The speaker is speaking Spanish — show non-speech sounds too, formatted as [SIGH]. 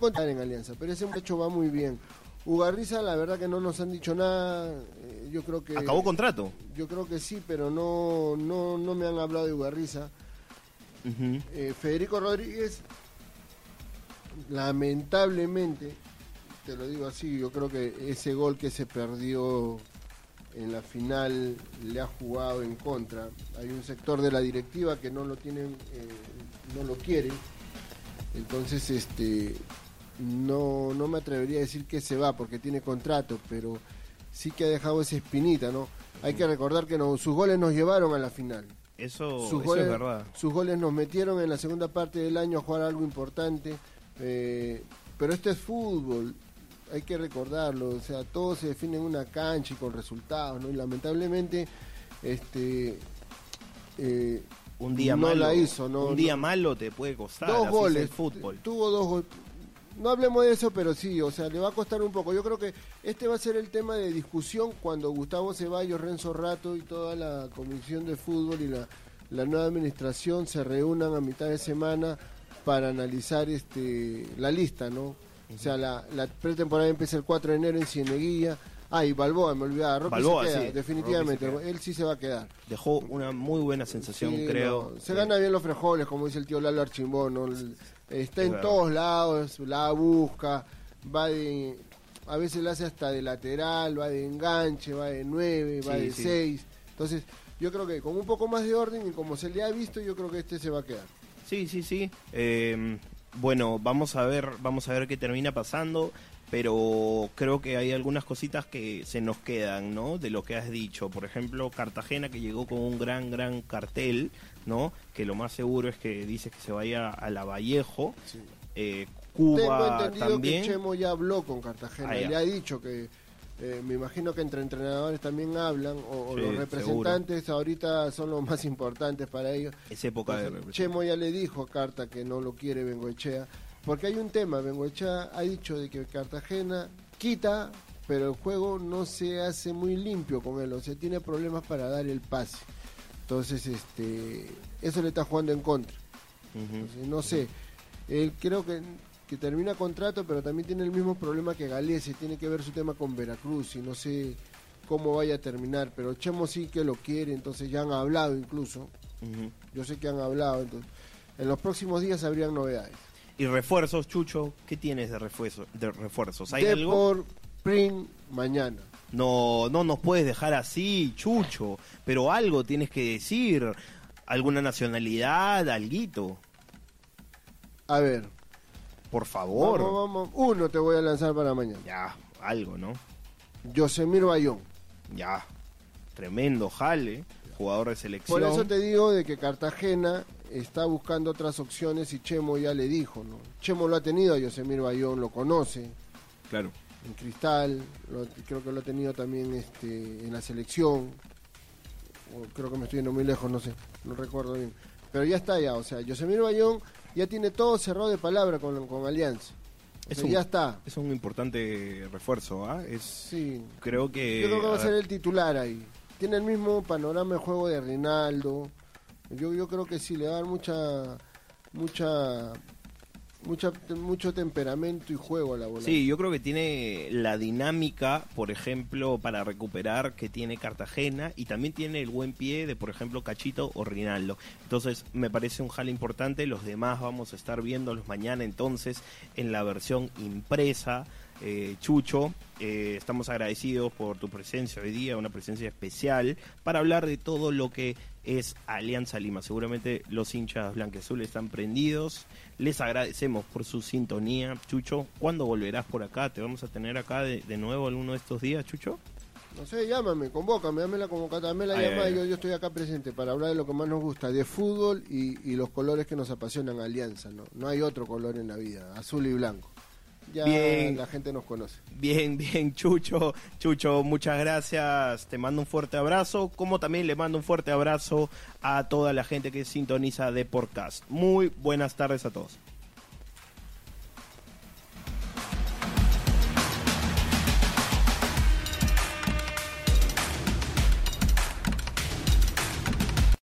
contar en Alianza, pero ese muchacho va muy bien. Ugarriza, la verdad que no nos han dicho nada. eh, Yo creo que. Acabó contrato. Yo creo que sí, pero no, no, no me han hablado de Ugarriza. Eh, Federico Rodríguez, lamentablemente, te lo digo así, yo creo que ese gol que se perdió en la final le ha jugado en contra. Hay un sector de la directiva que no lo tienen, eh, no lo quiere. Entonces, este, no, no me atrevería a decir que se va porque tiene contrato, pero sí que ha dejado esa espinita, ¿no? Hay que recordar que no- sus goles nos llevaron a la final. Eso, Sus eso goles, es verdad. sus goles nos metieron en la segunda parte del año a jugar algo importante, eh, pero este es fútbol, hay que recordarlo, o sea, todo se define en una cancha y con resultados, ¿no? Y lamentablemente, este, eh, Un día no malo. la hizo, no, un día no. malo te puede costar. dos goles, el fútbol. tuvo dos goles. No hablemos de eso, pero sí, o sea, le va a costar un poco. Yo creo que este va a ser el tema de discusión cuando Gustavo Ceballos, Renzo Rato y toda la comisión de fútbol y la, nueva administración se reúnan a mitad de semana para analizar este la lista, ¿no? O sea, la, la pretemporada empieza el 4 de enero en Cieneguilla. Ah, y Balboa, me olvidaba. Roque Balboa, se queda, sí, definitivamente. Roque se queda. Él sí se va a quedar. Dejó una muy buena sensación, Sí, creo. no, se gana bien los frijoles, como dice el tío Lalo Archimbón. ¿no? Está Es en todos lados, la busca, va de. A veces la hace hasta de lateral, va de enganche, va de nueve, va Sí, de sí. seis. Entonces, yo creo que con un poco más de orden y como se le ha visto, yo creo que este se va a quedar. Sí, sí, sí. Eh, bueno, vamos a ver, vamos a ver qué termina pasando, pero creo que hay algunas cositas que se nos quedan, ¿no? De lo que has dicho. Por ejemplo, Cartagena que llegó con un gran, gran cartel, ¿no? Que lo más seguro es que dice que se vaya a la Vallejo. Eh, Tengo Cuba entendido también. que Chemo ya habló con Cartagena, ya. le ha dicho que. eh, me imagino que entre entrenadores también hablan, o, o Sí, los representantes ahorita son los más importantes para ellos. Es época de Entonces, Chemo ya le dijo a Carta que no lo quiere Bengoechea, porque hay un tema, Bengoechea ha dicho de que Cartagena quita, pero el juego no se hace muy limpio con él, o sea, tiene problemas para dar el pase. Entonces, este, eso le está jugando en contra. Entonces, no sé, él creo que, que termina contrato, pero también tiene el mismo problema que Galese, tiene que ver su tema con Veracruz y no sé cómo vaya a terminar, pero Chemo sí que lo quiere, entonces ya han hablado incluso, yo sé que han hablado, entonces en los próximos días habrían novedades. Y refuerzos, Chucho, ¿qué tienes de, refuerzo, de refuerzos? ¿Hay algo? Depor Print mañana. No, no nos puedes dejar así, Chucho. Pero algo tienes que decir. ¿Alguna nacionalidad? ¿Alguito? A ver, Por favor. vamos, vamos, uno te voy a lanzar para mañana. Ya, algo, ¿no? Yosemir Bayón. Ya. Tremendo jale. Jugador de selección. Por eso te digo de que Cartagena está buscando otras opciones y Chemo ya le dijo, ¿no? Chemo lo ha tenido a Yosemir Bayón, lo conoce Claro. en Cristal, lo- creo que lo ha tenido también este, en la selección, o creo que me estoy yendo muy lejos, no sé, no recuerdo bien. Pero ya está ya, o sea, Yosemir Bayón ya tiene todo cerrado de palabra con, con Alianza. O Es sea, un- ya está. Es un importante refuerzo, ¿ah? Es, Sí. Creo que... Yo creo que va a ser el titular ahí. Tiene el mismo panorama de juego de Rinaldo. Yo, yo creo que sí, le va a dar mucha, mucha, mucha, mucho temperamento y juego a la bola. Sí, yo creo que tiene la dinámica, por ejemplo, para recuperar que tiene Cartagena y también tiene el buen pie de, por ejemplo, Cachito o Rinaldo. Entonces, me parece un jale importante. Los demás vamos a estar viéndolos mañana entonces en la versión impresa. Eh, Chucho, eh, estamos agradecidos por tu presencia hoy día, una presencia especial para hablar de todo lo que es Alianza Lima. Seguramente los hinchas blanqueazules están prendidos. Les agradecemos por su sintonía. Chucho, ¿cuándo volverás por acá? ¿Te vamos a tener acá de, de nuevo alguno de estos días, Chucho? No sé, llámame, convócame, dame la convocatoria, dame la Ay, llamada. ay. Yo, yo estoy acá presente para hablar de lo que más nos gusta, de fútbol y, y los colores que nos apasionan Alianza. ¿no? no hay otro color en la vida, azul y blanco. Ya Bien. la gente nos conoce. Bien, bien, [LAUGHS] Chucho. Chucho, muchas gracias. Te mando un fuerte abrazo. Como también le mando un fuerte abrazo a toda la gente que sintoniza de podcast. Muy buenas tardes a todos.